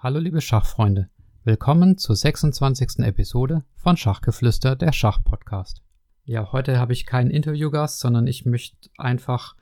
Hallo liebe Schachfreunde, willkommen zur 26. Episode von Schachgeflüster, der Schachpodcast. Ja, heute habe ich keinen Interviewgast, sondern ich möchte einfach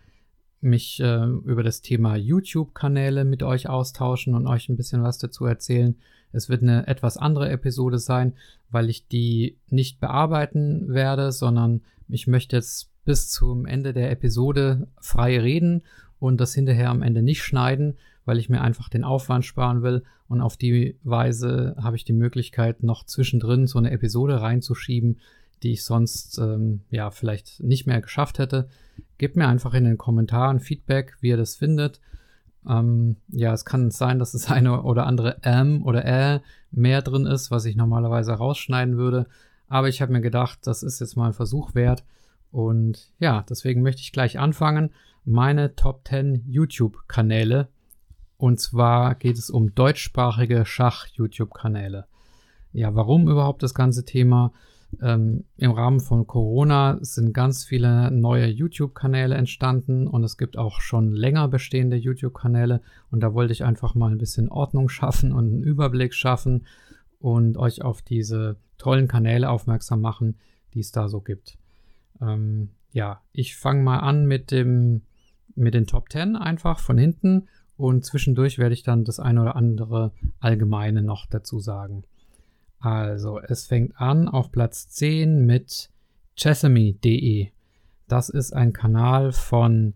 mich äh, über das Thema YouTube-Kanäle mit euch austauschen und euch ein bisschen was dazu erzählen. Es wird eine etwas andere Episode sein, weil ich die nicht bearbeiten werde, sondern ich möchte jetzt bis zum Ende der Episode frei reden und das hinterher am Ende nicht schneiden, weil ich mir einfach den Aufwand sparen will und auf die Weise habe ich die Möglichkeit, noch zwischendrin so eine Episode reinzuschieben, die ich sonst ähm, ja vielleicht nicht mehr geschafft hätte. Gebt mir einfach in den Kommentaren Feedback, wie ihr das findet. Ähm, ja, es kann sein, dass das eine oder andere M oder Ä mehr drin ist, was ich normalerweise rausschneiden würde. Aber ich habe mir gedacht, das ist jetzt mal ein Versuch wert. Und ja, deswegen möchte ich gleich anfangen. Meine Top 10 YouTube-Kanäle und zwar geht es um deutschsprachige Schach-YouTube-Kanäle. Ja, warum überhaupt das ganze Thema? Ähm, Im Rahmen von Corona sind ganz viele neue YouTube-Kanäle entstanden und es gibt auch schon länger bestehende YouTube-Kanäle und da wollte ich einfach mal ein bisschen Ordnung schaffen und einen Überblick schaffen und euch auf diese tollen Kanäle aufmerksam machen, die es da so gibt. Ähm, ja, ich fange mal an mit dem mit den Top 10 einfach von hinten und zwischendurch werde ich dann das eine oder andere Allgemeine noch dazu sagen. Also, es fängt an auf Platz 10 mit Chessamy.de. Das ist ein Kanal von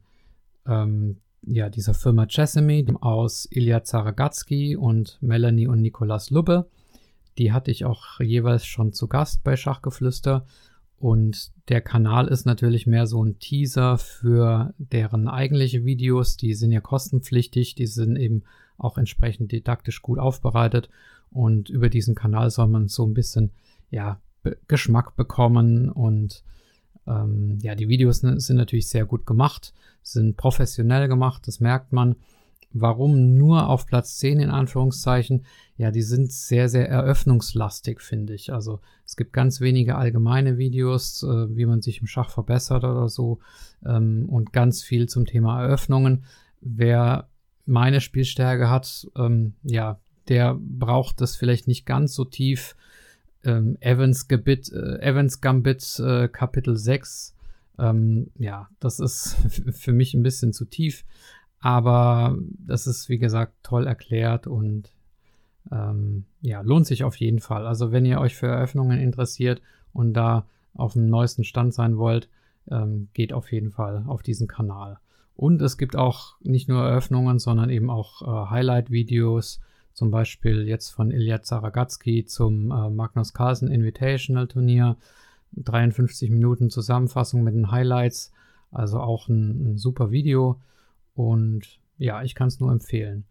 ähm, ja, dieser Firma Chessamy aus Ilya Zaragatsky und Melanie und Nikolas Lubbe. Die hatte ich auch jeweils schon zu Gast bei Schachgeflüster und der Kanal ist natürlich mehr so ein Teaser für deren eigentliche Videos. Die sind ja kostenpflichtig, die sind eben auch entsprechend didaktisch gut aufbereitet. Und über diesen Kanal soll man so ein bisschen, ja, Geschmack bekommen. Und ähm, ja, die Videos ne, sind natürlich sehr gut gemacht, sind professionell gemacht, das merkt man. Warum nur auf Platz 10 in Anführungszeichen? Ja, die sind sehr, sehr eröffnungslastig, finde ich. Also es gibt ganz wenige allgemeine Videos, äh, wie man sich im Schach verbessert oder so ähm, und ganz viel zum Thema Eröffnungen. Wer meine Spielstärke hat, ähm, ja, der braucht das vielleicht nicht ganz so tief. Ähm, Evans, Gebit, äh, Evans Gambit äh, Kapitel 6. Ähm, ja, das ist für mich ein bisschen zu tief. Aber das ist, wie gesagt, toll erklärt und ähm, ja, lohnt sich auf jeden Fall. Also wenn ihr euch für Eröffnungen interessiert und da auf dem neuesten Stand sein wollt, ähm, geht auf jeden Fall auf diesen Kanal. Und es gibt auch nicht nur Eröffnungen, sondern eben auch äh, Highlight-Videos, zum Beispiel jetzt von Ilya Zaragatsky zum äh, Magnus Carlsen Invitational Turnier. 53 Minuten Zusammenfassung mit den Highlights, also auch ein, ein super Video. Und ja, ich kann es nur empfehlen.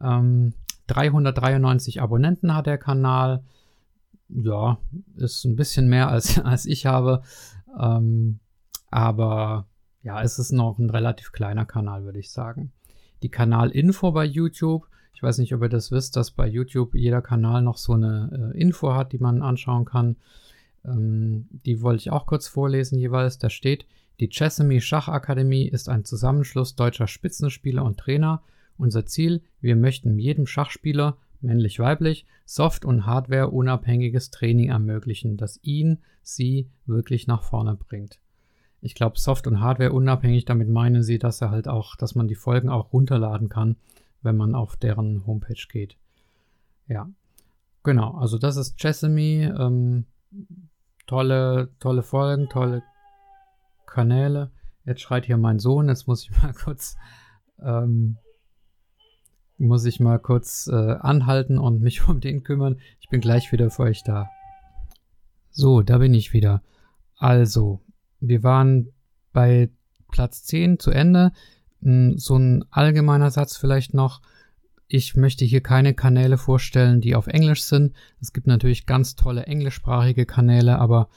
Ähm, 393 Abonnenten hat der Kanal. Ja, ist ein bisschen mehr als, als ich habe. Ähm, aber ja, es ist noch ein relativ kleiner Kanal, würde ich sagen. Die Kanalinfo bei YouTube. Ich weiß nicht, ob ihr das wisst, dass bei YouTube jeder Kanal noch so eine äh, Info hat, die man anschauen kann. Ähm, die wollte ich auch kurz vorlesen jeweils. Da steht, die Chessamy Schachakademie ist ein Zusammenschluss deutscher Spitzenspieler und Trainer. Unser Ziel, wir möchten jedem Schachspieler, männlich-weiblich, Soft- und Hardware-unabhängiges Training ermöglichen, das ihn, sie wirklich nach vorne bringt. Ich glaube, Soft- und Hardware-unabhängig, damit meinen sie, dass er halt auch, dass man die Folgen auch runterladen kann, wenn man auf deren Homepage geht. Ja, genau. Also das ist Chessamy. Ähm, tolle, tolle Folgen, tolle Kanäle. Jetzt schreit hier mein Sohn, jetzt muss ich mal kurz, ähm, muss ich mal kurz äh, anhalten und mich um den kümmern. Ich bin gleich wieder für euch da. So, da bin ich wieder. Also, wir waren bei Platz 10 zu Ende. Hm, so ein allgemeiner Satz vielleicht noch. ich möchte hier keine Kanäle vorstellen, die auf Englisch sind. Es gibt natürlich ganz tolle englischsprachige Kanäle, aber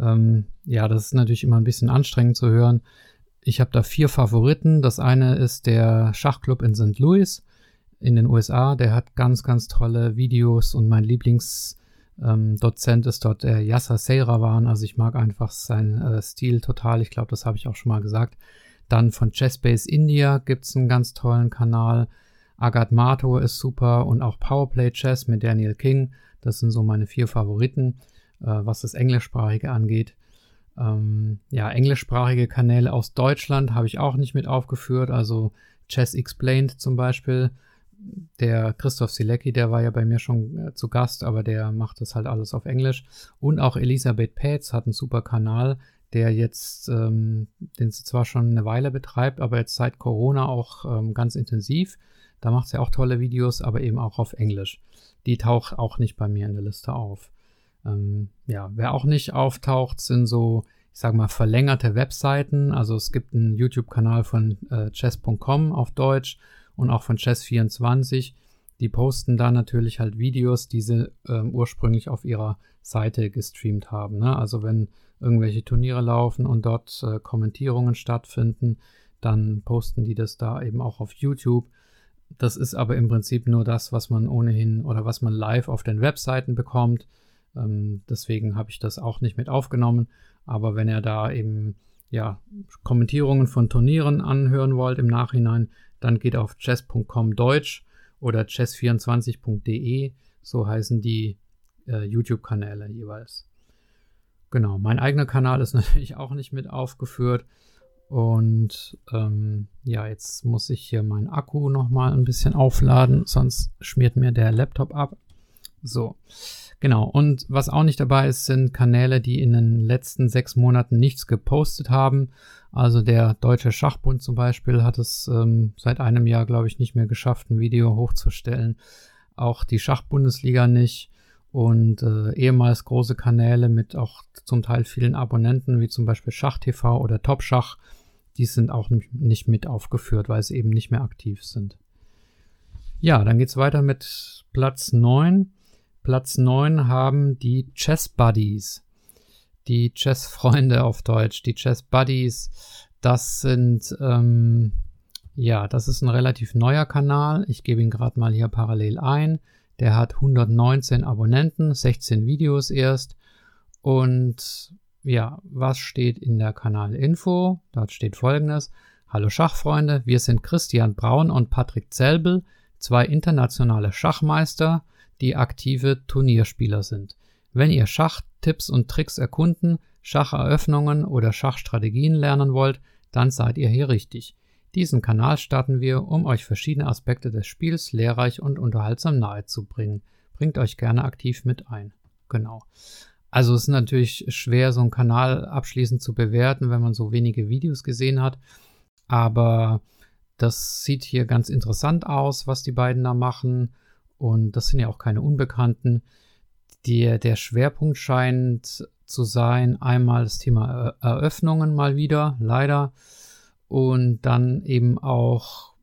ähm, ja, das ist natürlich immer ein bisschen anstrengend zu hören. Ich habe da vier Favoriten. Das eine ist der Schachclub in St. Louis in den USA. Der hat ganz, ganz tolle Videos und mein Lieblingsdozent ähm, ist dort der Yasser Seyrawan. Also ich mag einfach seinen äh, Stil total. Ich glaube, das habe ich auch schon mal gesagt. Dann von Chessbase India gibt es einen ganz tollen Kanal. Agat Mato ist super und auch Powerplay Chess mit Daniel King. Das sind so meine vier Favoriten, was das Englischsprachige angeht. Ähm, ja, englischsprachige Kanäle aus Deutschland habe ich auch nicht mit aufgeführt. Also Chess Explained zum Beispiel. Der Christoph Silecki, der war ja bei mir schon äh, zu Gast, aber der macht das halt alles auf Englisch. Und auch Elisabeth Pätz hat einen super Kanal, der jetzt, ähm, den sie zwar schon eine Weile betreibt, aber jetzt seit Corona auch ähm, ganz intensiv. Da macht sie auch tolle Videos, aber eben auch auf Englisch. Die taucht auch nicht bei mir in der Liste auf. Ähm, ja, wer auch nicht auftaucht, sind so, ich sag mal, verlängerte Webseiten. Also es gibt einen YouTube-Kanal von äh, chess.com auf Deutsch und auch von Chess24. Die posten da natürlich halt Videos, die sie äh, ursprünglich auf ihrer Seite gestreamt haben. Ne? Also wenn irgendwelche Turniere laufen und dort äh, Kommentierungen stattfinden, dann posten die das da eben auch auf YouTube. Das ist aber im Prinzip nur das, was man ohnehin oder was man live auf den Webseiten bekommt. Ähm, deswegen habe ich das auch nicht mit aufgenommen. Aber wenn ihr da eben ja, Kommentierungen von Turnieren anhören wollt im Nachhinein, dann geht auf chess.com Deutsch oder chess24.de, so heißen die äh, YouTube-Kanäle jeweils. Genau, mein eigener Kanal ist natürlich auch nicht mit aufgeführt. Und ähm, ja, jetzt muss ich hier meinen Akku nochmal ein bisschen aufladen, sonst schmiert mir der Laptop ab. So, genau. Und was auch nicht dabei ist, sind Kanäle, die in den letzten sechs Monaten nichts gepostet haben. Also der Deutsche Schachbund zum Beispiel hat es ähm, seit einem Jahr, glaube ich, nicht mehr geschafft, ein Video hochzustellen. Auch die Schachbundesliga nicht. Und äh, ehemals große Kanäle mit auch zum Teil vielen Abonnenten, wie zum Beispiel SchachTV oder Topschach, die sind auch nicht mit aufgeführt, weil sie eben nicht mehr aktiv sind. Ja, dann geht's weiter mit Platz 9. Platz 9 haben die Chess Buddies. Die Chess-Freunde auf Deutsch, die Chess Buddies. Das sind, ähm, ja, das ist ein relativ neuer Kanal. Ich gebe ihn gerade mal hier parallel ein. Der hat 119 Abonnenten, 16 Videos erst. Und ja, was steht in der Kanalinfo? Dort steht folgendes. Hallo Schachfreunde, wir sind Christian Braun und Patrick Zelbel, zwei internationale Schachmeister, die aktive Turnierspieler sind. Wenn ihr Schachtipps und Tricks erkunden, Schacheröffnungen oder Schachstrategien lernen wollt, dann seid ihr hier richtig. Diesen Kanal starten wir, um euch verschiedene Aspekte des Spiels lehrreich und unterhaltsam nahezubringen. Bringt euch gerne aktiv mit ein. Genau. Also es ist natürlich schwer, so einen Kanal abschließend zu bewerten, wenn man so wenige Videos gesehen hat. Aber das sieht hier ganz interessant aus, was die beiden da machen. Und das sind ja auch keine Unbekannten. Die, der Schwerpunkt scheint zu sein, einmal das Thema Eröffnungen mal wieder, leider. Und dann eben auch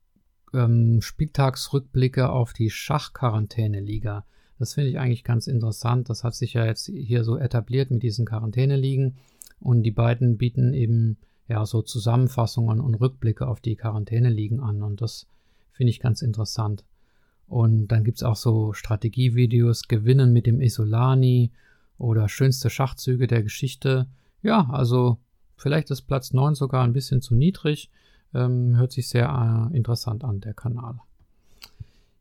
ähm, Spieltagsrückblicke auf die Schachquarantäne-Liga. Das finde ich eigentlich ganz interessant. Das hat sich ja jetzt hier so etabliert mit diesen Quarantäneligen. Und die beiden bieten eben ja so Zusammenfassungen und Rückblicke auf die Quarantäneligen an. Und das finde ich ganz interessant. Und dann gibt es auch so Strategievideos, Gewinnen mit dem Isolani oder schönste Schachzüge der Geschichte. Ja, also vielleicht ist Platz 9 sogar ein bisschen zu niedrig. Ähm, hört sich sehr äh, interessant an, der Kanal.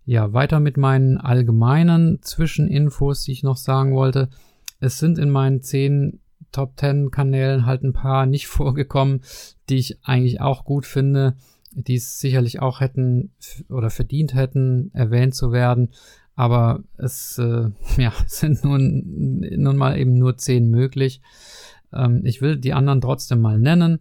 Ja, weiter mit meinen allgemeinen Zwischeninfos, die ich noch sagen wollte. Es sind in meinen zehn Top 10 Kanälen halt ein paar nicht vorgekommen, die ich eigentlich auch gut finde, die es sicherlich auch hätten oder verdient hätten, erwähnt zu werden. Aber es äh, ja, sind nun, nun mal eben nur zehn möglich. Ähm, ich will die anderen trotzdem mal nennen.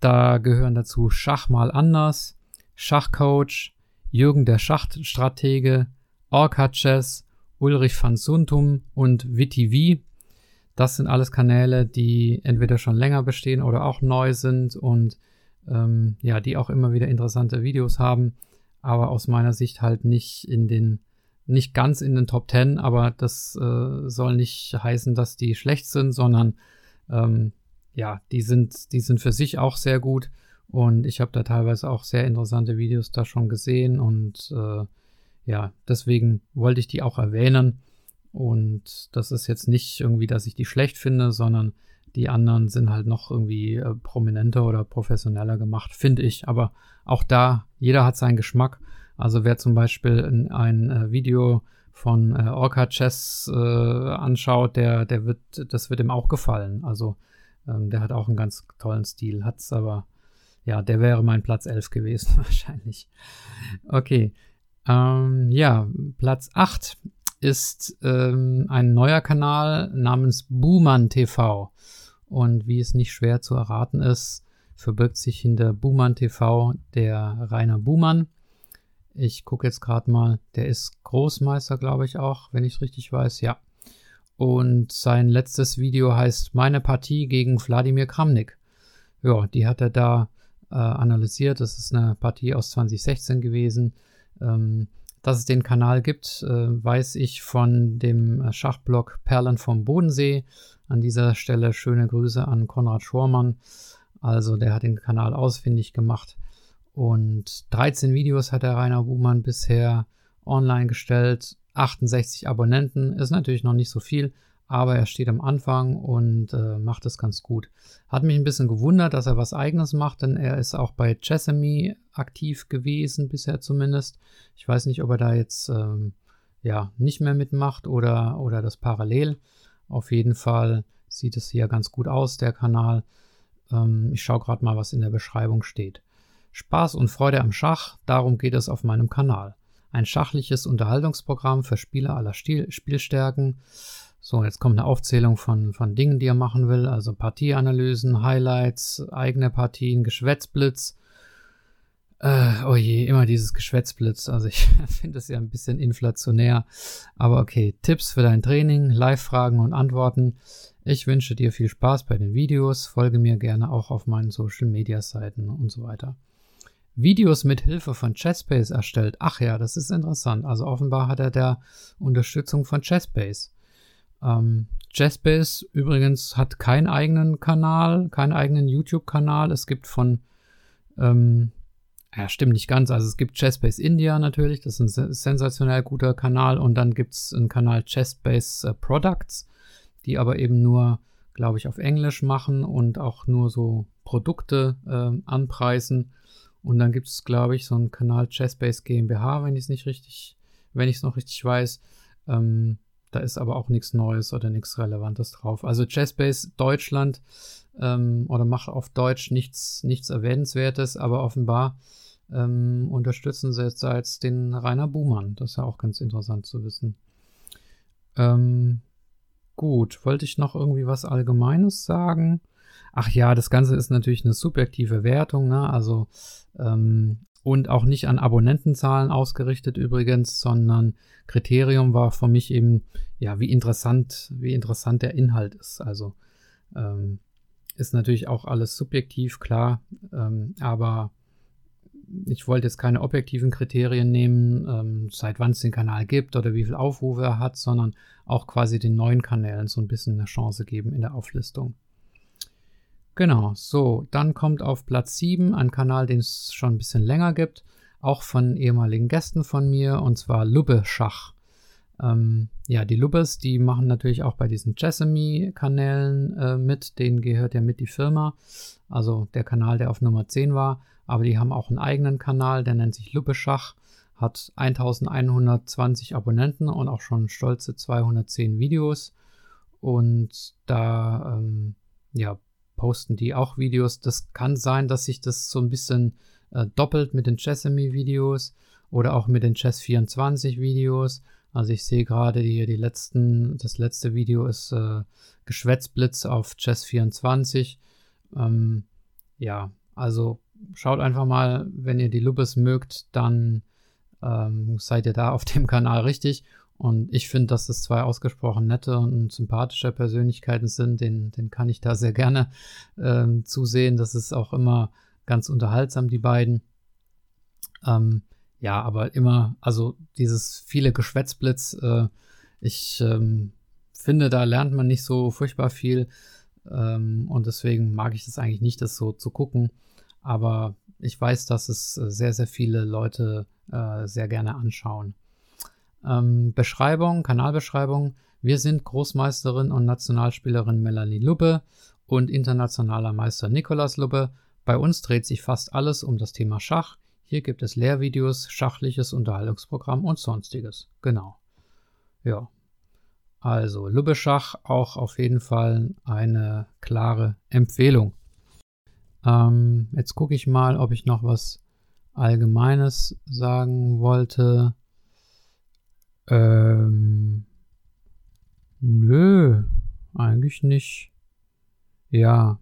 Da gehören dazu Schach mal anders, Schachcoach, Jürgen der Schachstratege, Orca Chess, Ulrich van Suntum und Witty V. Das sind alles Kanäle, die entweder schon länger bestehen oder auch neu sind und ähm, ja, die auch immer wieder interessante Videos haben. aber aus meiner Sicht halt nicht in den, nicht ganz in den Top 10, aber das äh, soll nicht heißen, dass die schlecht sind, sondern ähm, ja, die sind, die sind für sich auch sehr gut und ich habe da teilweise auch sehr interessante Videos da schon gesehen und äh, ja, deswegen wollte ich die auch erwähnen. Und das ist jetzt nicht irgendwie, dass ich die schlecht finde, sondern die anderen sind halt noch irgendwie äh, prominenter oder professioneller gemacht, finde ich. Aber auch da, jeder hat seinen Geschmack. Also wer zum Beispiel ein, äh, Video von äh, Orca Chess äh, anschaut, der, der wird, das wird ihm auch gefallen. Also ähm, der hat auch einen ganz tollen Stil, hat's aber, ja, der wäre mein Platz 11 gewesen wahrscheinlich. Okay, ähm, ja, Platz 8 ist ähm, ein neuer Kanal namens Buhmann TV. Und wie es nicht schwer zu erraten ist, verbirgt sich hinter Buhmann TV der Rainer Buhmann. Ich gucke jetzt gerade mal, der ist Großmeister, glaube ich auch, wenn ich es richtig weiß, ja. Und sein letztes Video heißt Meine Partie gegen Wladimir Kramnik. Ja, die hat er da äh, analysiert. Das ist eine Partie aus 2016 gewesen. Ähm, dass es den Kanal gibt, äh, weiß ich von dem äh, Schachblog Perlen vom Bodensee. An dieser Stelle schöne Grüße an Konrad Schormann. Also der hat den Kanal ausfindig gemacht. Und 13 Videos hat der Rainer Buhmann bisher online gestellt. 68 Abonnenten ist natürlich noch nicht so viel, aber er steht am Anfang und äh, macht es ganz gut. Hat mich ein bisschen gewundert, dass er was eigenes macht, denn er ist auch bei Chessamy aktiv gewesen, bisher zumindest. Ich weiß nicht, ob er da jetzt ähm, ja nicht mehr mitmacht oder, oder das parallel. Auf jeden Fall sieht es hier ganz gut aus, der Kanal. Ähm, ich schaue gerade mal, was in der Beschreibung steht. Spaß und Freude am Schach, darum geht es auf meinem Kanal. Ein schachliches Unterhaltungsprogramm für Spieler aller Stil Spielstärken. So, jetzt kommt eine Aufzählung von, von Dingen, die er machen will. Also Partieanalysen, Highlights, eigene Partien, Geschwätzblitz. Äh, oh je, immer dieses Geschwätzblitz. Also ich finde es ja ein bisschen inflationär. Aber okay, Tipps für dein Training, Live-Fragen und Antworten. Ich wünsche dir viel Spaß bei den Videos. Folge mir gerne auch auf meinen Social-Media-Seiten und so weiter. Videos mit Hilfe von Chessbase erstellt. Ach ja, das ist interessant. Also offenbar hat er da Unterstützung von Chessbase. Ähm, Jazzbase übrigens hat keinen eigenen Kanal, keinen eigenen YouTube-Kanal. Es gibt von, ähm, ja, stimmt nicht ganz. Also es gibt Chessbase India natürlich, das ist ein sensationell guter Kanal. Und dann gibt es einen Kanal Chessbase äh, Products, die aber eben nur, glaube ich, auf Englisch machen und auch nur so Produkte äh, anpreisen. Und dann gibt es, glaube ich, so einen Kanal Chessbase GmbH, wenn ich es nicht richtig, wenn ich es noch richtig weiß. Ähm, da ist aber auch nichts Neues oder nichts Relevantes drauf. Also Chessbase Deutschland ähm, oder macht auf Deutsch nichts, nichts Erwähnenswertes, aber offenbar ähm, unterstützen sie jetzt als den Rainer Buhmann. Das ist ja auch ganz interessant zu wissen. Ähm, gut, wollte ich noch irgendwie was Allgemeines sagen? Ach ja, das Ganze ist natürlich eine subjektive Wertung, ne? Also ähm, und auch nicht an Abonnentenzahlen ausgerichtet übrigens, sondern Kriterium war für mich eben, ja, wie interessant, wie interessant der Inhalt ist. Also ähm, ist natürlich auch alles subjektiv, klar, ähm, aber ich wollte jetzt keine objektiven Kriterien nehmen, ähm, seit wann es den Kanal gibt oder wie viel Aufrufe er hat, sondern auch quasi den neuen Kanälen so ein bisschen eine Chance geben in der Auflistung. Genau, so, dann kommt auf Platz 7 ein Kanal, den es schon ein bisschen länger gibt, auch von ehemaligen Gästen von mir, und zwar Lubbe Schach. Ähm, ja, die Lubbes, die machen natürlich auch bei diesen Jessamy-Kanälen äh, mit, denen gehört ja mit die Firma, also der Kanal, der auf Nummer 10 war, aber die haben auch einen eigenen Kanal, der nennt sich Lubbe Schach, hat 1120 Abonnenten und auch schon stolze 210 Videos und da ähm, ja, posten die auch Videos. Das kann sein, dass sich das so ein bisschen äh, doppelt mit den Chessamy-Videos oder auch mit den Chess24-Videos. Also ich sehe gerade hier die letzten, das letzte Video ist äh, Geschwätzblitz auf Chess24. Ähm, ja, also schaut einfach mal, wenn ihr die Lubes mögt, dann ähm, seid ihr da auf dem Kanal richtig. Und ich finde, dass es zwei ausgesprochen nette und sympathische Persönlichkeiten sind. Den, den kann ich da sehr gerne ähm, zusehen. Das ist auch immer ganz unterhaltsam, die beiden. Ähm, ja, aber immer, also dieses viele Geschwätzblitz, äh, ich ähm, finde, da lernt man nicht so furchtbar viel. Ähm, und deswegen mag ich das eigentlich nicht, das so zu gucken. Aber ich weiß, dass es äh, sehr, sehr viele Leute äh, sehr gerne anschauen. Ähm, Beschreibung, Kanalbeschreibung. Wir sind Großmeisterin und Nationalspielerin Melanie Lubbe und internationaler Meister Nikolas Lubbe. Bei uns dreht sich fast alles um das Thema Schach. Hier gibt es Lehrvideos, schachliches Unterhaltungsprogramm und sonstiges. Genau. Ja. Also Lubbe Schach auch auf jeden Fall eine klare Empfehlung. Ähm, jetzt gucke ich mal, ob ich noch was Allgemeines sagen wollte. Ähm, nö, eigentlich nicht. Ja.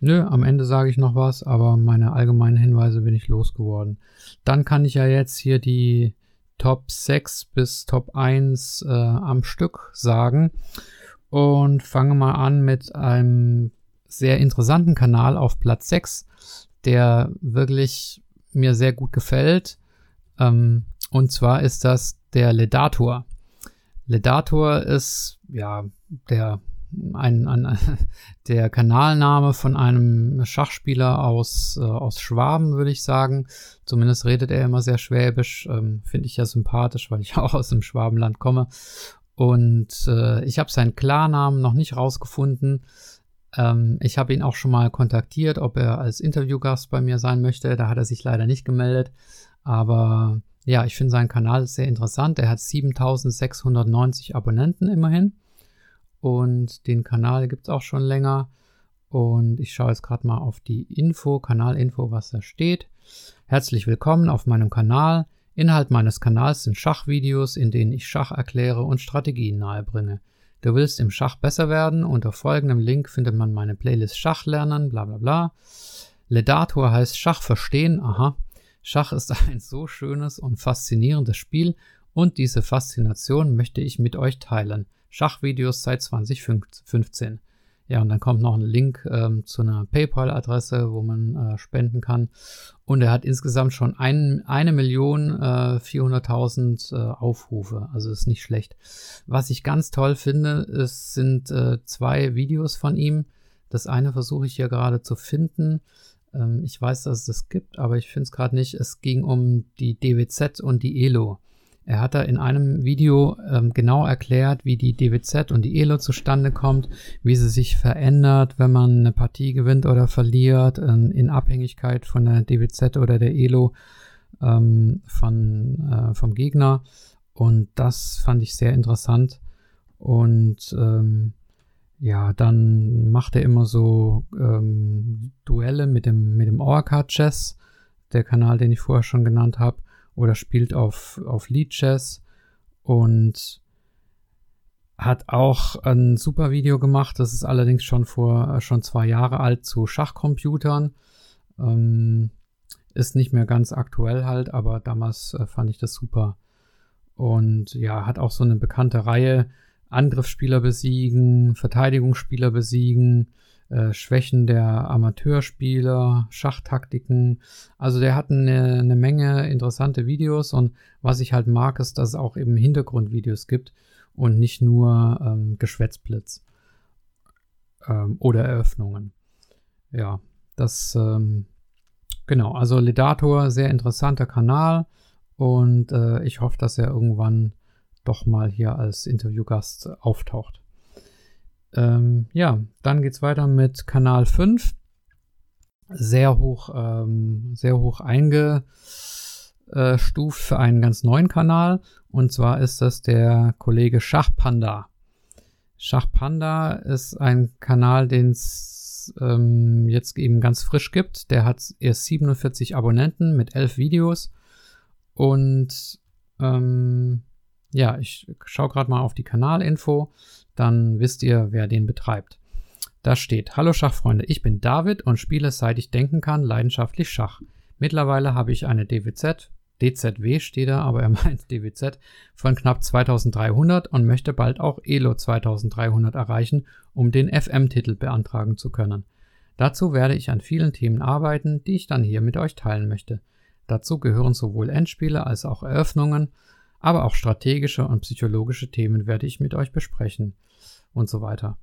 Nö, am Ende sage ich noch was, aber meine allgemeinen Hinweise bin ich losgeworden. Dann kann ich ja jetzt hier die Top 6 bis Top 1 äh, am Stück sagen und fange mal an mit einem sehr interessanten Kanal auf Platz 6, der wirklich mir sehr gut gefällt. Ähm, und zwar ist das der Ledator. Ledator ist ja der ein, ein, der Kanalname von einem Schachspieler aus, äh, aus Schwaben, würde ich sagen. Zumindest redet er immer sehr schwäbisch. Ähm, Finde ich ja sympathisch, weil ich auch aus dem Schwabenland komme. Und äh, ich habe seinen Klarnamen noch nicht rausgefunden. Ähm, ich habe ihn auch schon mal kontaktiert, ob er als Interviewgast bei mir sein möchte. Da hat er sich leider nicht gemeldet. Aber ja, ich finde seinen Kanal sehr interessant. Er hat 7690 Abonnenten immerhin. Und den Kanal gibt es auch schon länger. Und ich schaue jetzt gerade mal auf die Info, Kanalinfo, was da steht. Herzlich willkommen auf meinem Kanal. Inhalt meines Kanals sind Schachvideos, in denen ich Schach erkläre und Strategien nahebringe. Du willst im Schach besser werden? Unter folgendem Link findet man meine Playlist Schach lernen, bla bla bla. Ledator heißt Schach verstehen, aha. Schach ist ein so schönes und faszinierendes Spiel und diese Faszination möchte ich mit euch teilen. Schachvideos seit 2015. Ja, und dann kommt noch ein Link ähm, zu einer PayPal-Adresse, wo man äh, spenden kann. Und er hat insgesamt schon ein, eine Million äh, 400.000 äh, Aufrufe. Also ist nicht schlecht. Was ich ganz toll finde, ist, sind äh, zwei Videos von ihm. Das eine versuche ich hier gerade zu finden. Ähm, ich weiß, dass es das gibt, aber ich finde es gerade nicht. Es ging um die DWZ und die ELO. Er hat da in einem Video ähm, genau erklärt, wie die DWZ und die ELO zustande kommt, wie sie sich verändert, wenn man eine Partie gewinnt oder verliert, ähm, in Abhängigkeit von der DWZ oder der ELO ähm, von, äh, vom Gegner. Und das fand ich sehr interessant. Und ähm, ja, dann macht er immer so ähm, Duelle mit dem, mit dem Orca Chess, der Kanal, den ich vorher schon genannt habe oder spielt auf, auf Lead Chess und hat auch ein super Video gemacht. Das ist allerdings schon vor äh, schon zwei Jahre alt zu Schachcomputern. Ähm, ist nicht mehr ganz aktuell halt, aber damals äh, fand ich das super. Und ja, hat auch so eine bekannte Reihe. Angriffsspieler besiegen, Verteidigungsspieler besiegen, äh, Schwächen der Amateurspieler, Schachtaktiken. Also der hat eine, eine Menge interessante Videos und was ich halt mag, ist, dass es auch eben Hintergrundvideos gibt und nicht nur ähm, Geschwätzblitz ähm, oder Eröffnungen. Ja, das ähm, genau. Also Ledator, sehr interessanter Kanal und äh, ich hoffe, dass er irgendwann doch mal hier als Interviewgast auftaucht. Ähm, ja, dann geht es weiter mit Kanal 5. Sehr hoch, ähm, sehr hoch eingestuft für einen ganz neuen Kanal. Und zwar ist das der Kollege Schachpanda. Schachpanda ist ein Kanal, den es ähm, jetzt eben ganz frisch gibt. Der hat erst 47 Abonnenten mit 11 Videos. Und ähm, ja, ich schaue gerade mal auf die Kanalinfo dann wisst ihr, wer den betreibt. Da steht, Hallo Schachfreunde, ich bin David und spiele seit ich denken kann leidenschaftlich Schach. Mittlerweile habe ich eine DWZ, DZW steht da, aber er meint DWZ, von knapp 2300 und möchte bald auch ELO 2300 erreichen, um den FM-Titel beantragen zu können. Dazu werde ich an vielen Themen arbeiten, die ich dann hier mit euch teilen möchte. Dazu gehören sowohl Endspiele als auch Eröffnungen, aber auch strategische und psychologische Themen werde ich mit euch besprechen und so weiter.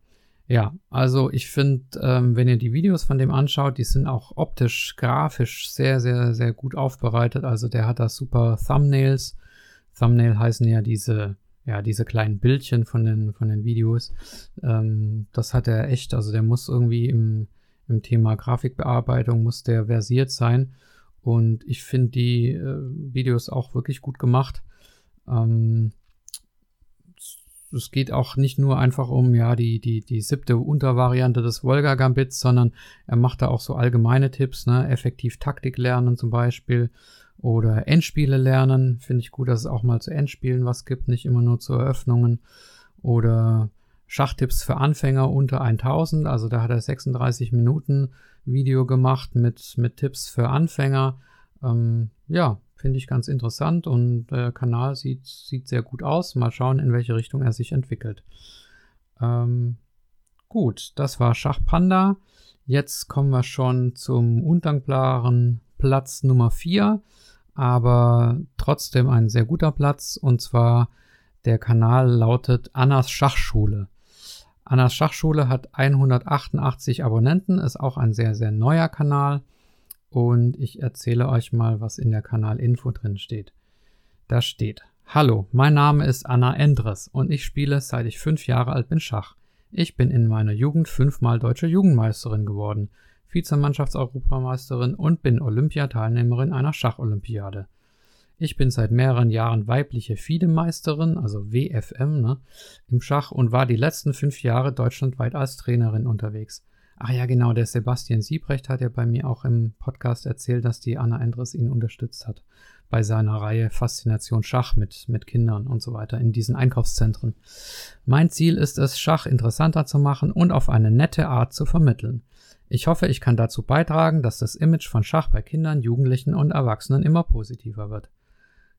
Ja, also ich finde, ähm, wenn ihr die Videos von dem anschaut, die sind auch optisch, grafisch sehr, sehr, sehr gut aufbereitet. Also der hat da super Thumbnails. Thumbnail heißen ja diese, ja, diese kleinen Bildchen von den, von den Videos. Ähm, das hat er echt, also der muss irgendwie im, im Thema Grafikbearbeitung, muss der versiert sein. Und ich finde die äh, Videos auch wirklich gut gemacht. Ähm, es geht auch nicht nur einfach um ja die, die, die siebte Untervariante des Volga-Gambits, sondern er macht da auch so allgemeine Tipps, ne? effektiv Taktik lernen zum Beispiel oder Endspiele lernen. Finde ich gut, dass es auch mal zu Endspielen was gibt, nicht immer nur zu Eröffnungen oder Schachtipps für Anfänger unter 1000. Also da hat er 36 Minuten Video gemacht mit, mit Tipps für Anfänger. Ähm, ja, finde ich ganz interessant und der Kanal sieht, sieht sehr gut aus. Mal schauen, in welche Richtung er sich entwickelt. Ähm, gut, das war Schachpanda. Jetzt kommen wir schon zum undankbaren Platz Nummer 4, aber trotzdem ein sehr guter Platz und zwar der Kanal lautet Annas Schachschule. Annas Schachschule hat 188 Abonnenten, ist auch ein sehr, sehr neuer Kanal und ich erzähle euch mal, was in der Kanalinfo drin steht. Da steht: Hallo, mein Name ist Anna Endres und ich spiele seit ich fünf Jahre alt bin Schach. Ich bin in meiner Jugend fünfmal deutsche Jugendmeisterin geworden, Vizemannschaftseuropameisterin und bin Olympiateilnehmerin einer Schacholympiade. Ich bin seit mehreren Jahren weibliche FIDE-Meisterin, also WFM, ne, im Schach und war die letzten fünf Jahre deutschlandweit als Trainerin unterwegs. Ach ja, genau, der Sebastian Siebrecht hat ja bei mir auch im Podcast erzählt, dass die Anna Endres ihn unterstützt hat bei seiner Reihe Faszination Schach mit, mit Kindern und so weiter in diesen Einkaufszentren. Mein Ziel ist es, Schach interessanter zu machen und auf eine nette Art zu vermitteln. Ich hoffe, ich kann dazu beitragen, dass das Image von Schach bei Kindern, Jugendlichen und Erwachsenen immer positiver wird.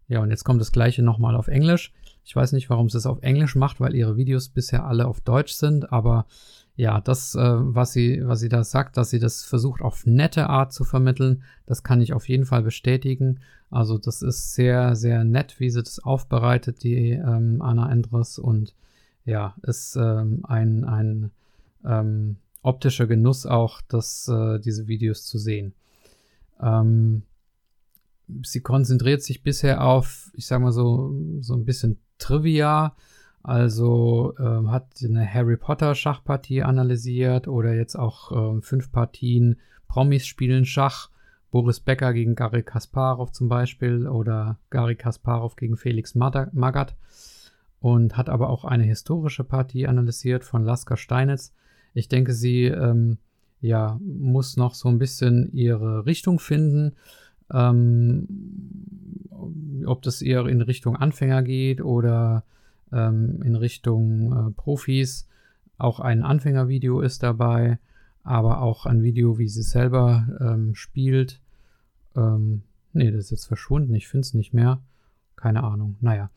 Ja, und jetzt kommt das gleiche nochmal auf Englisch. Ich weiß nicht, warum sie es auf Englisch macht, weil ihre Videos bisher alle auf Deutsch sind, aber ja, das, äh, was sie, was sie da sagt, dass sie das versucht auf nette Art zu vermitteln, das kann ich auf jeden Fall bestätigen. Also das ist sehr, sehr nett, wie sie das aufbereitet, die ähm, Anna Endres und ja, ist ähm, ein, ein ähm, optischer Genuss auch, das, äh, diese Videos zu sehen. Ähm, sie konzentriert sich bisher auf, ich sag mal so, so ein bisschen Trivia, also ähm, hat eine Harry Potter Schachpartie analysiert oder jetzt auch ähm, fünf Partien Promis spielen Schach. Boris Becker gegen Gary Kasparov zum Beispiel oder Gary Kasparov gegen Felix Magath. Und hat aber auch eine historische Partie analysiert von Lasker Steinitz. Ich denke, sie ähm, ja, muss noch so ein bisschen ihre Richtung finden. Ähm, ob das eher in Richtung Anfänger geht oder ähm, in Richtung äh, Profis. Auch ein Anfängervideo ist dabei, aber auch ein Video, wie sie selber ähm, spielt. Ähm, nee, das ist jetzt verschwunden. Ich finde es nicht mehr. Keine Ahnung. Naja.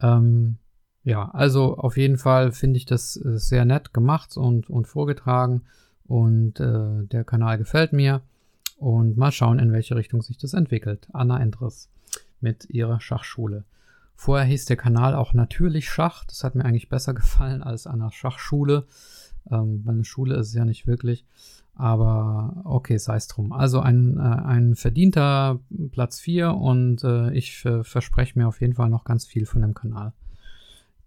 Ähm, ja, also auf jeden Fall finde ich das äh, sehr nett gemacht und, und vorgetragen. Und äh, der Kanal gefällt mir. Und mal schauen, in welche Richtung sich das entwickelt. Anna Endres mit ihrer Schachschule. Vorher hieß der Kanal auch natürlich Schach. Das hat mir eigentlich besser gefallen als an einer Schachschule. Ähm, weil eine Schule ist es ja nicht wirklich. Aber okay, sei es drum. Also ein, äh, ein verdienter Platz 4 und äh, ich äh, verspreche mir auf jeden Fall noch ganz viel von dem Kanal.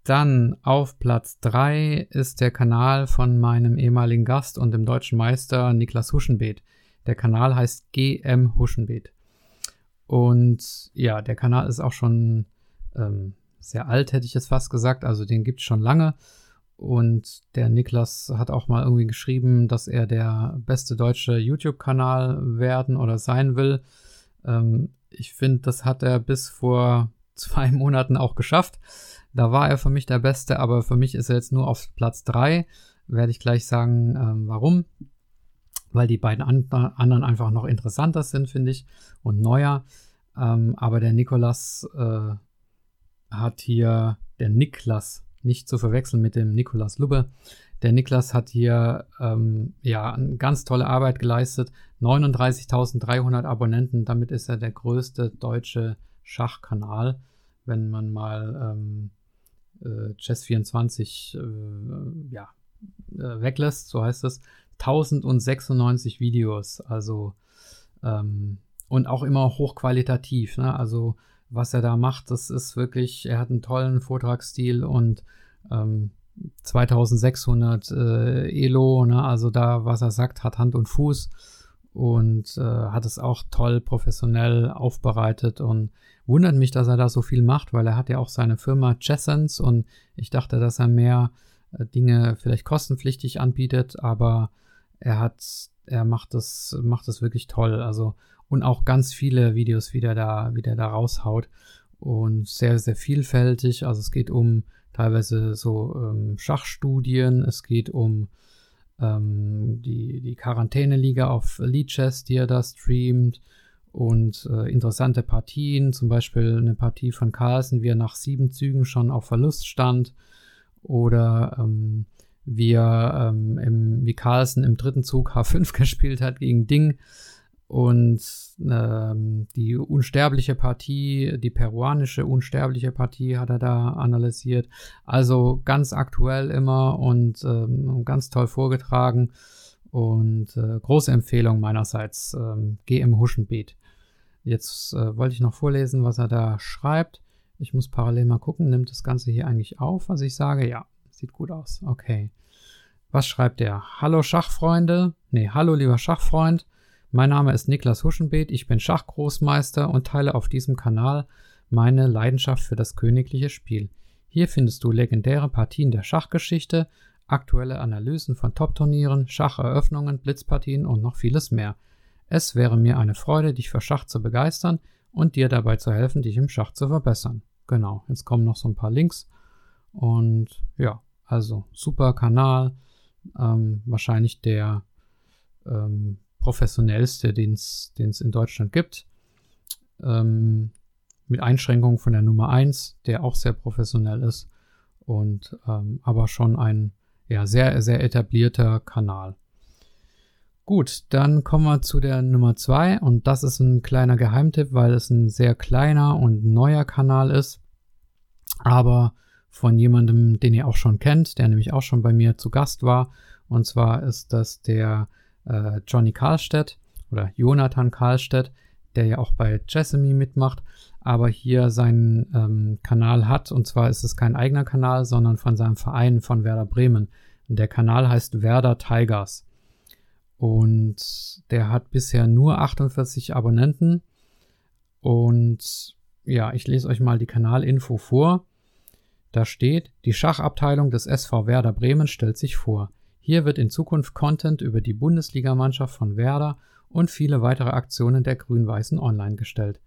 Dann auf Platz 3 ist der Kanal von meinem ehemaligen Gast und dem deutschen Meister Niklas Huschenbeet. Der Kanal heißt GM Huschenbeet. Und ja, der Kanal ist auch schon ähm, sehr alt, hätte ich jetzt fast gesagt. Also den gibt es schon lange. Und der Niklas hat auch mal irgendwie geschrieben, dass er der beste deutsche YouTube-Kanal werden oder sein will. Ähm, ich finde, das hat er bis vor zwei Monaten auch geschafft. Da war er für mich der Beste, aber für mich ist er jetzt nur auf Platz 3. Werde ich gleich sagen, ähm, warum. Weil die beiden an anderen einfach noch interessanter sind, finde ich, und neuer. Ähm, aber der Nikolas äh, hat hier der Niklas, nicht zu verwechseln mit dem Nikolaus Lubbe. Der Niklas hat hier ähm, ja eine ganz tolle Arbeit geleistet. 39.300 Abonnenten, damit ist er der größte deutsche Schachkanal, wenn man mal ähm, äh, Chess24 äh, ja, äh, weglässt, so heißt es. 1096 Videos, also ähm, und auch immer hochqualitativ. Ne? Also was er da macht, das ist wirklich, er hat einen tollen Vortragsstil und ähm, 2600 äh, Elo, ne? also da, was er sagt, hat Hand und Fuß und äh, hat es auch toll professionell aufbereitet und wundert mich, dass er da so viel macht, weil er hat ja auch seine Firma Chessens und ich dachte, dass er mehr äh, Dinge vielleicht kostenpflichtig anbietet, aber er hat, er macht das, macht das wirklich toll. Also und auch ganz viele Videos, wie der da, wie der da raushaut. Und sehr, sehr vielfältig. Also es geht um teilweise so ähm, Schachstudien, es geht um ähm, die, die Quarantäneliga auf Leadchess, die er da streamt. Und äh, interessante Partien, zum Beispiel eine Partie von Carlsen, wie er nach sieben Zügen schon auf Verlust stand oder ähm, wie er ähm, im, wie Carlsen im dritten Zug H5 gespielt hat gegen Ding und ähm, die unsterbliche Partie, die peruanische unsterbliche Partie hat er da analysiert. Also ganz aktuell immer und ähm, ganz toll vorgetragen. Und äh, große Empfehlung meinerseits. Ähm, geh im Huschenbeet. Jetzt äh, wollte ich noch vorlesen, was er da schreibt. Ich muss parallel mal gucken, nimmt das Ganze hier eigentlich auf, was ich sage? Ja, sieht gut aus. Okay. Was schreibt er? Hallo Schachfreunde. Nee, hallo lieber Schachfreund. Mein Name ist Niklas Huschenbeet, ich bin Schachgroßmeister und teile auf diesem Kanal meine Leidenschaft für das königliche Spiel. Hier findest du legendäre Partien der Schachgeschichte, aktuelle Analysen von Top-Turnieren, Schacheröffnungen, Blitzpartien und noch vieles mehr. Es wäre mir eine Freude, dich für Schach zu begeistern und dir dabei zu helfen, dich im Schach zu verbessern. Genau, jetzt kommen noch so ein paar Links. Und ja, also super Kanal. Ähm, wahrscheinlich der ähm, professionellste, den es in Deutschland gibt. Ähm, mit Einschränkungen von der Nummer 1, der auch sehr professionell ist. Und ähm, aber schon ein ja, sehr, sehr etablierter Kanal. Gut, dann kommen wir zu der Nummer 2 und das ist ein kleiner Geheimtipp, weil es ein sehr kleiner und neuer Kanal ist, aber von jemandem, den ihr auch schon kennt, der nämlich auch schon bei mir zu Gast war. Und zwar ist das der äh, Johnny Karlstedt oder Jonathan Karlstedt, der ja auch bei Jessamy mitmacht, aber hier seinen ähm, Kanal hat. Und zwar ist es kein eigener Kanal, sondern von seinem Verein von Werder Bremen. Und der Kanal heißt Werder Tigers. Und der hat bisher nur 48 Abonnenten. Und ja, ich lese euch mal die Kanalinfo vor. Da steht, die Schachabteilung des SV Werder Bremen stellt sich vor. Hier wird in Zukunft Content über die Bundesligamannschaft von Werder und viele weitere Aktionen der Grün-Weißen online gestellt.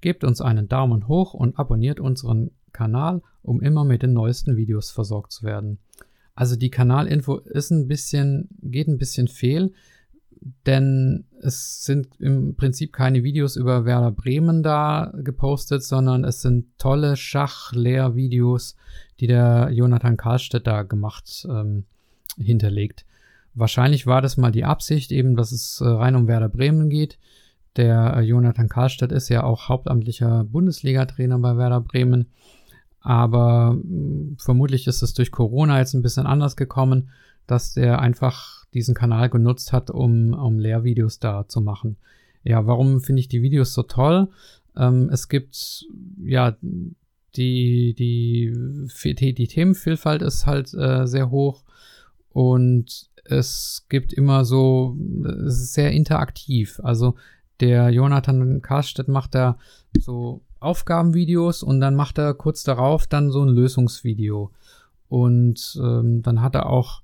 Gebt uns einen Daumen hoch und abonniert unseren Kanal, um immer mit den neuesten Videos versorgt zu werden. Also die Kanalinfo ist ein bisschen, geht ein bisschen fehl, denn es sind im Prinzip keine Videos über Werder Bremen da gepostet, sondern es sind tolle Schachlehrvideos, die der Jonathan Karlstedt da gemacht ähm, hinterlegt. Wahrscheinlich war das mal die Absicht, eben, dass es äh, rein um Werder Bremen geht. Der äh, Jonathan Karlstedt ist ja auch hauptamtlicher Bundesliga-Trainer bei Werder Bremen. Aber mh, vermutlich ist es durch Corona jetzt ein bisschen anders gekommen, dass der einfach diesen Kanal genutzt hat, um, um Lehrvideos da zu machen. Ja, warum finde ich die Videos so toll? Ähm, es gibt ja die, die, die, die Themenvielfalt ist halt äh, sehr hoch und es gibt immer so, es ist sehr interaktiv. Also der Jonathan Karstedt macht da so Aufgabenvideos und dann macht er kurz darauf dann so ein Lösungsvideo. Und ähm, dann hat er auch,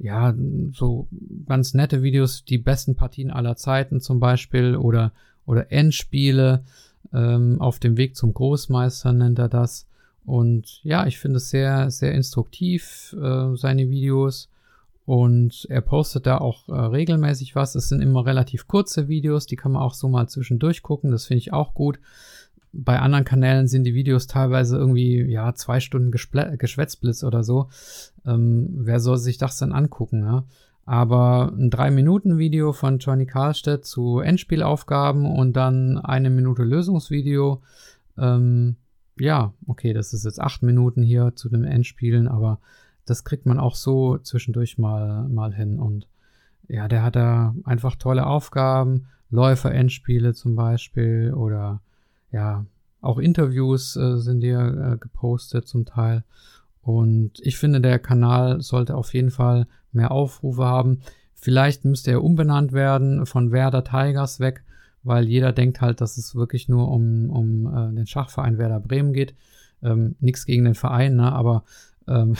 ja, so ganz nette Videos, die besten Partien aller Zeiten zum Beispiel oder, oder Endspiele ähm, auf dem Weg zum Großmeister nennt er das. Und ja, ich finde es sehr, sehr instruktiv, äh, seine Videos. Und er postet da auch äh, regelmäßig was. Es sind immer relativ kurze Videos, die kann man auch so mal zwischendurch gucken. Das finde ich auch gut. Bei anderen Kanälen sind die Videos teilweise irgendwie, ja, zwei Stunden Geschwätzblitz oder so. Ähm, wer soll sich das dann angucken, ja? Aber ein 3-Minuten-Video von Johnny Karlstedt zu Endspielaufgaben und dann eine Minute Lösungsvideo. Ähm, ja, okay, das ist jetzt 8 Minuten hier zu den Endspielen, aber das kriegt man auch so zwischendurch mal, mal hin. Und ja, der hat da einfach tolle Aufgaben, Läufer-Endspiele zum Beispiel oder ja, auch Interviews äh, sind hier äh, gepostet zum Teil. Und ich finde, der Kanal sollte auf jeden Fall mehr Aufrufe haben. Vielleicht müsste er umbenannt werden von Werder Tigers weg, weil jeder denkt halt, dass es wirklich nur um, um äh, den Schachverein Werder Bremen geht. Ähm, Nichts gegen den Verein, ne? aber ähm,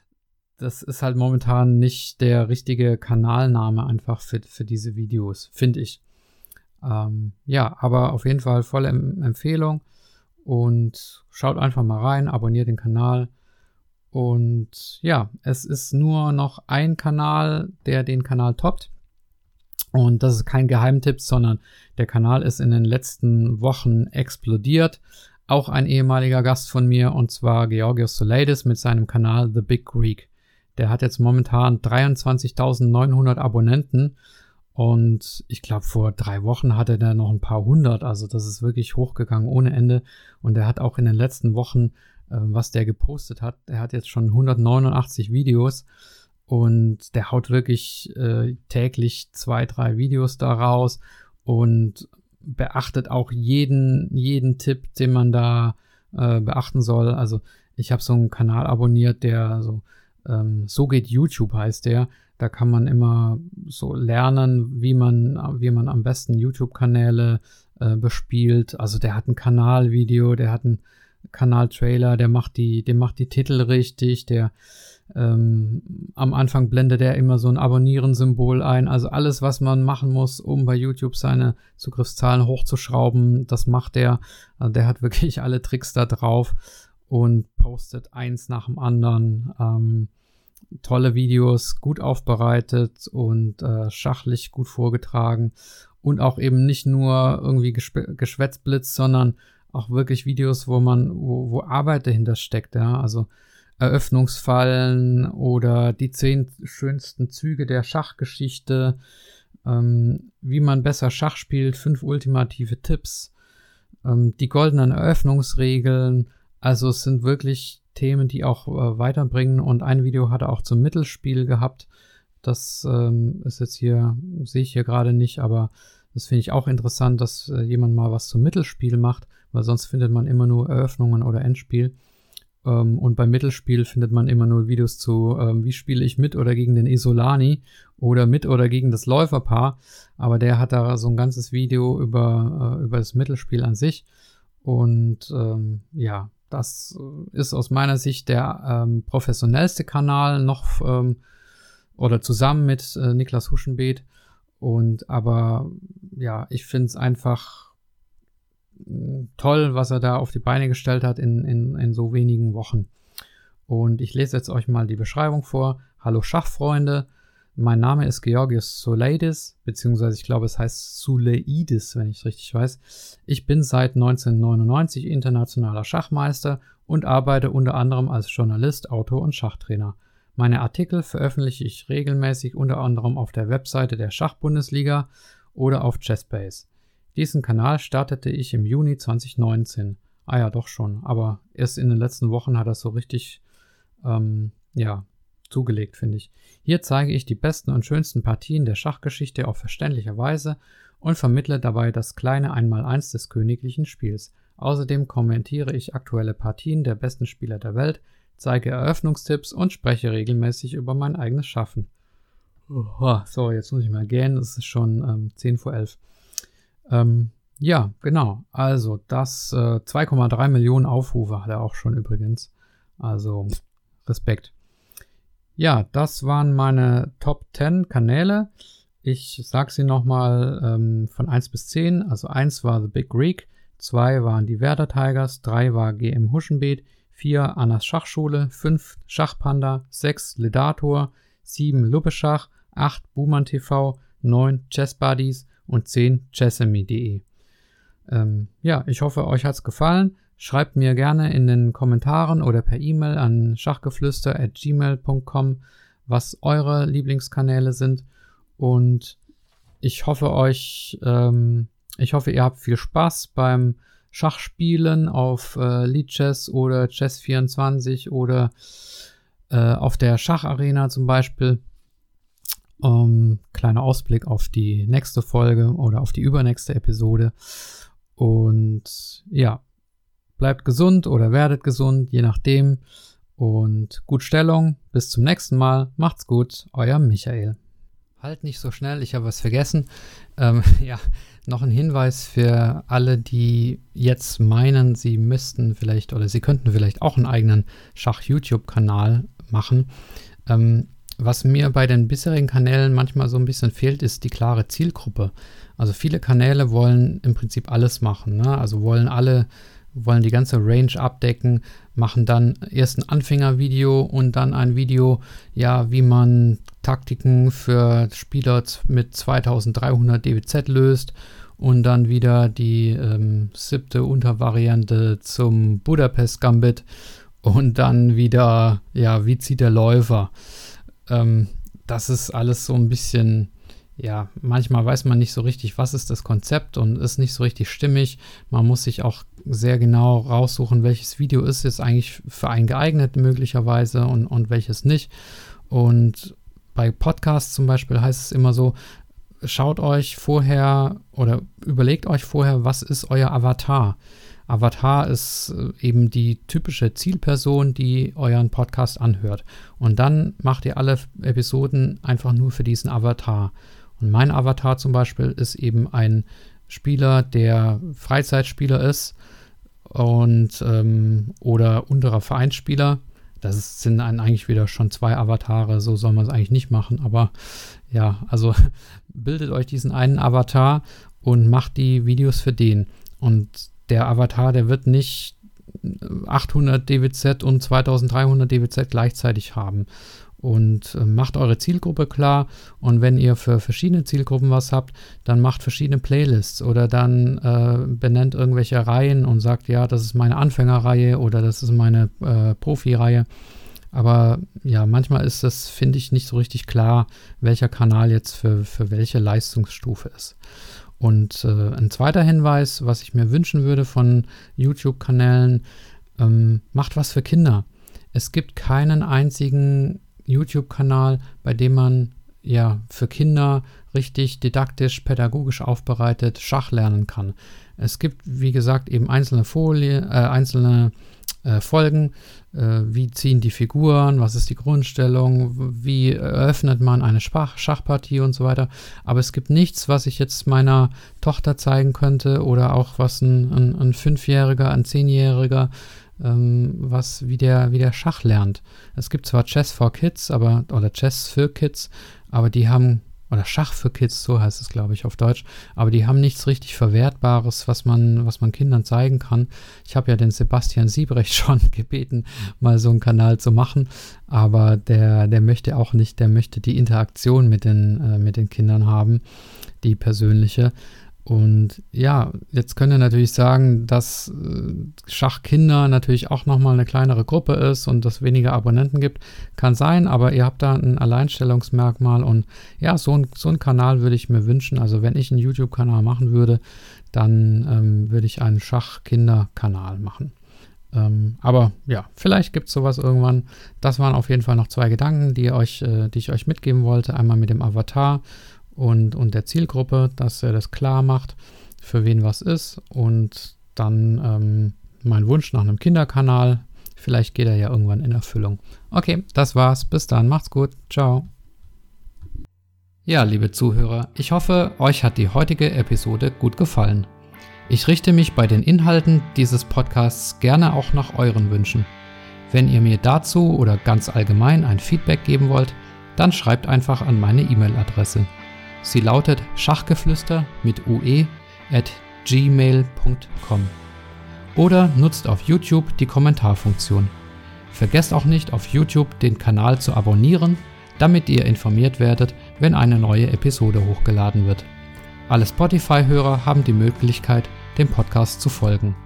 das ist halt momentan nicht der richtige Kanalname einfach für, für diese Videos, finde ich. Ähm, ja, aber auf jeden Fall volle Empfehlung und schaut einfach mal rein, abonniert den Kanal und ja, es ist nur noch ein Kanal, der den Kanal toppt. Und das ist kein Geheimtipp, sondern der Kanal ist in den letzten Wochen explodiert. Auch ein ehemaliger Gast von mir, und zwar Georgios Soleidis mit seinem Kanal The Big Greek. Der hat jetzt momentan 23.900 Abonnenten. Und ich glaube, vor drei Wochen hatte der noch ein paar hundert. Also das ist wirklich hochgegangen ohne Ende. Und er hat auch in den letzten Wochen ähm, was der gepostet hat. Der hat jetzt schon 189 Videos und der haut wirklich äh, täglich zwei, drei Videos daraus und beachtet auch jeden, jeden Tipp, den man da äh, beachten soll. Also ich habe so einen Kanal abonniert, der so ähm, so geht YouTube heißt der. Da kann man immer so lernen, wie man, wie man am besten YouTube-Kanäle äh, bespielt. Also der hat ein Kanalvideo, der hat ein Kanal-Trailer, der macht die, der macht die Titel richtig, der ähm, am Anfang blendet er immer so ein Abonnieren-Symbol ein. Also alles, was man machen muss, um bei YouTube seine Zugriffszahlen hochzuschrauben, das macht er. Also der hat wirklich alle Tricks da drauf und postet eins nach dem anderen. Ähm, tolle Videos, gut aufbereitet und äh, schachlich gut vorgetragen. Und auch eben nicht nur irgendwie Geschwätzblitz, sondern auch wirklich Videos, wo man, wo, wo Arbeit dahinter steckt, ja. Also Eröffnungsfallen oder die zehn schönsten Züge der Schachgeschichte, ähm, wie man besser Schach spielt, fünf ultimative Tipps, ähm, die goldenen Eröffnungsregeln. Also es sind wirklich Themen, die auch äh, weiterbringen. Und ein Video hat er auch zum Mittelspiel gehabt. Das ähm, ist jetzt hier, sehe ich hier gerade nicht, aber das finde ich auch interessant, dass äh, jemand mal was zum Mittelspiel macht weil sonst findet man immer nur Eröffnungen oder Endspiel. Ähm, und beim Mittelspiel findet man immer nur Videos zu, ähm, wie spiele ich mit oder gegen den Isolani oder mit oder gegen das Läuferpaar. Aber der hat da so ein ganzes Video über, äh, über das Mittelspiel an sich. Und ähm, ja, das ist aus meiner Sicht der ähm, professionellste Kanal noch ähm, oder zusammen mit äh, Niklas Huschenbeet. Und aber ja, ich finde es einfach toll, was er da auf die Beine gestellt hat in, in, in so wenigen Wochen. Und ich lese jetzt euch mal die Beschreibung vor. Hallo Schachfreunde, mein Name ist Georgios Soleidis, beziehungsweise ich glaube, es heißt Suleidis, wenn ich es richtig weiß. Ich bin seit 1999 internationaler Schachmeister und arbeite unter anderem als Journalist, Autor und Schachtrainer. Meine Artikel veröffentliche ich regelmäßig unter anderem auf der Webseite der Schachbundesliga oder auf Chessbase. Diesen Kanal startete ich im Juni 2019. Ah ja, doch schon. Aber erst in den letzten Wochen hat er so richtig, ähm, ja, zugelegt, finde ich. Hier zeige ich die besten und schönsten Partien der Schachgeschichte auf verständliche Weise und vermittle dabei das kleine Einmaleins des königlichen Spiels. Außerdem kommentiere ich aktuelle Partien der besten Spieler der Welt, zeige Eröffnungstipps und spreche regelmäßig über mein eigenes Schaffen. So, jetzt muss ich mal gehen. Es ist schon ähm, 10 vor 11. Ähm, ja, genau. Also das äh, 2,3 Millionen Aufrufe hat er auch schon übrigens. Also Respekt. Ja, das waren meine Top 10 Kanäle. Ich sag sie nochmal ähm, von 1 bis 10. Also 1 war The Big Greek, 2 waren die Werder Tigers, 3 war GM Huschenbeet, 4 Annas Schachschule, 5 Schachpanda, 6 Ledator, 7 Luppeschach, 8 Buhmann TV, 9 Chess Buddies und 10 chessemy.de. Ähm, ja, ich hoffe, euch hat's gefallen. Schreibt mir gerne in den Kommentaren oder per E-Mail an schachgeflüster@gmail.com, was eure Lieblingskanäle sind. Und ich hoffe euch, ähm, ich hoffe, ihr habt viel Spaß beim Schachspielen auf äh, Lead Chess oder Chess24 oder äh, auf der Schacharena zum Beispiel. Um, kleiner Ausblick auf die nächste Folge oder auf die übernächste Episode. Und ja, bleibt gesund oder werdet gesund, je nachdem. Und gut Stellung. Bis zum nächsten Mal. Macht's gut. Euer Michael. Halt nicht so schnell, ich habe was vergessen. Ähm, ja, noch ein Hinweis für alle, die jetzt meinen, sie müssten vielleicht oder sie könnten vielleicht auch einen eigenen Schach-YouTube-Kanal machen. Ähm, was mir bei den bisherigen Kanälen manchmal so ein bisschen fehlt, ist die klare Zielgruppe. Also viele Kanäle wollen im Prinzip alles machen. Ne? Also wollen alle, wollen die ganze Range abdecken, machen dann erst ein Anfängervideo und dann ein Video, ja, wie man Taktiken für Spieler mit 2300 DWZ löst und dann wieder die ähm, siebte Untervariante zum Budapest Gambit und dann wieder, ja, wie zieht der Läufer? Ähm, das ist alles so ein bisschen, ja, manchmal weiß man nicht so richtig, was ist das Konzept und ist nicht so richtig stimmig. Man muss sich auch sehr genau raussuchen, welches Video ist jetzt eigentlich für einen geeignet möglicherweise und, und welches nicht. Und bei Podcasts zum Beispiel heißt es immer so, schaut euch vorher oder überlegt euch vorher, was ist euer Avatar. Avatar ist äh, eben die typische Zielperson, die euren Podcast anhört. Und dann macht ihr alle Episoden einfach nur für diesen Avatar. Und mein Avatar zum Beispiel ist eben ein Spieler, der Freizeitspieler ist und ähm, oder unterer Vereinsspieler. Das sind eigentlich wieder schon zwei Avatare, so soll man es eigentlich nicht machen. Aber ja, also bildet euch diesen einen Avatar und macht die Videos für den. Und der Avatar, der wird nicht 800 DWZ und 2300 DWZ gleichzeitig haben. Und äh, macht eure Zielgruppe klar. Und wenn ihr für verschiedene Zielgruppen was habt, dann macht verschiedene Playlists oder dann äh, benennt irgendwelche Reihen und sagt, ja, das ist meine Anfängerreihe oder das ist meine äh, Profi-Reihe. Aber ja, manchmal ist das, finde ich, nicht so richtig klar, welcher Kanal jetzt für, für welche Leistungsstufe ist. Und äh, ein zweiter Hinweis, was ich mir wünschen würde von YouTube-Kanälen, ähm, macht was für Kinder. Es gibt keinen einzigen YouTube-Kanal, bei dem man ja für Kinder richtig didaktisch, pädagogisch aufbereitet Schach lernen kann. Es gibt, wie gesagt, eben einzelne Folien, äh, einzelne äh, Folgen. Äh, wie ziehen die Figuren? Was ist die Grundstellung? Wie eröffnet man eine Schach Schachpartie und so weiter? Aber es gibt nichts, was ich jetzt meiner Tochter zeigen könnte oder auch was ein, ein, ein Fünfjähriger, ein Zehnjähriger ähm, was wie der, wie der Schach lernt. Es gibt zwar Chess for Kids, aber oder Chess für Kids, aber die haben oder Schach für Kids, so heißt es, glaube ich, auf Deutsch. Aber die haben nichts richtig Verwertbares, was man, was man Kindern zeigen kann. Ich habe ja den Sebastian Siebrecht schon gebeten, mal so einen Kanal zu machen. Aber der, der möchte auch nicht, der möchte die Interaktion mit den, äh, mit den Kindern haben, die persönliche. Und ja, jetzt könnt ihr natürlich sagen, dass äh, Schachkinder natürlich auch nochmal eine kleinere Gruppe ist und es weniger Abonnenten gibt. Kann sein, aber ihr habt da ein Alleinstellungsmerkmal und ja, so ein, so ein Kanal würde ich mir wünschen. Also wenn ich einen YouTube-Kanal machen würde, dann ähm, würde ich einen Schachkinder-Kanal machen. Ähm, aber ja, vielleicht gibt es sowas irgendwann. Das waren auf jeden Fall noch zwei Gedanken, die, euch, äh, die ich euch mitgeben wollte. Einmal mit dem Avatar und, und der Zielgruppe, dass er das klar macht, für wen was ist. Und dann ähm, mein Wunsch nach einem Kinderkanal. Vielleicht geht er ja irgendwann in Erfüllung. Okay, das war's. Bis dann. Macht's gut. Ciao. Ja, liebe Zuhörer, ich hoffe, euch hat die heutige Episode gut gefallen. Ich richte mich bei den Inhalten dieses Podcasts gerne auch nach euren Wünschen. Wenn ihr mir dazu oder ganz allgemein ein Feedback geben wollt, dann schreibt einfach an meine E-Mail-Adresse Sie lautet Schachgeflüster mit ue at gmail.com oder nutzt auf YouTube die Kommentarfunktion. Vergesst auch nicht auf YouTube den Kanal zu abonnieren, damit ihr informiert werdet, wenn eine neue Episode hochgeladen wird. Alle Spotify-Hörer haben die Möglichkeit, dem Podcast zu folgen.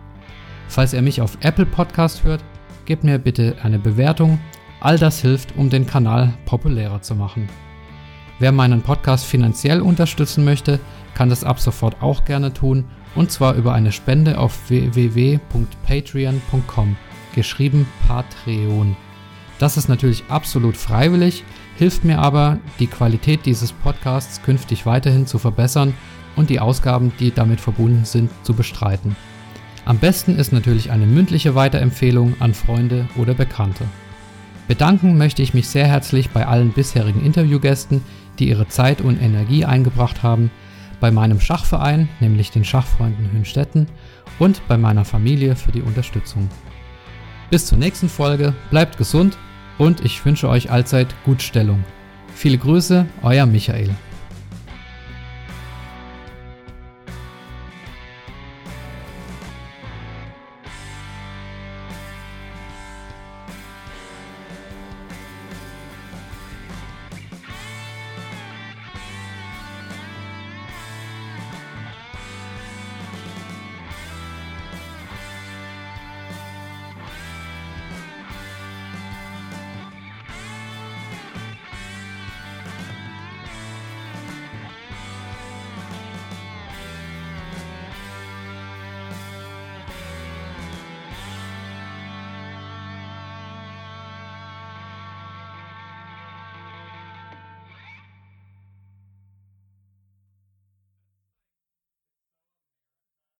Falls ihr mich auf Apple Podcast hört, gebt mir bitte eine Bewertung. All das hilft, um den Kanal populärer zu machen. Wer meinen Podcast finanziell unterstützen möchte, kann das ab sofort auch gerne tun und zwar über eine Spende auf www.patreon.com, geschrieben Patreon. Das ist natürlich absolut freiwillig, hilft mir aber, die Qualität dieses Podcasts künftig weiterhin zu verbessern und die Ausgaben, die damit verbunden sind, zu bestreiten. Am besten ist natürlich eine mündliche Weiterempfehlung an Freunde oder Bekannte. Bedanken möchte ich mich sehr herzlich bei allen bisherigen Interviewgästen, die ihre Zeit und Energie eingebracht haben, bei meinem Schachverein, nämlich den Schachfreunden Hünstetten, und bei meiner Familie für die Unterstützung. Bis zur nächsten Folge, bleibt gesund und ich wünsche euch allzeit Gutstellung. Viele Grüße, euer Michael.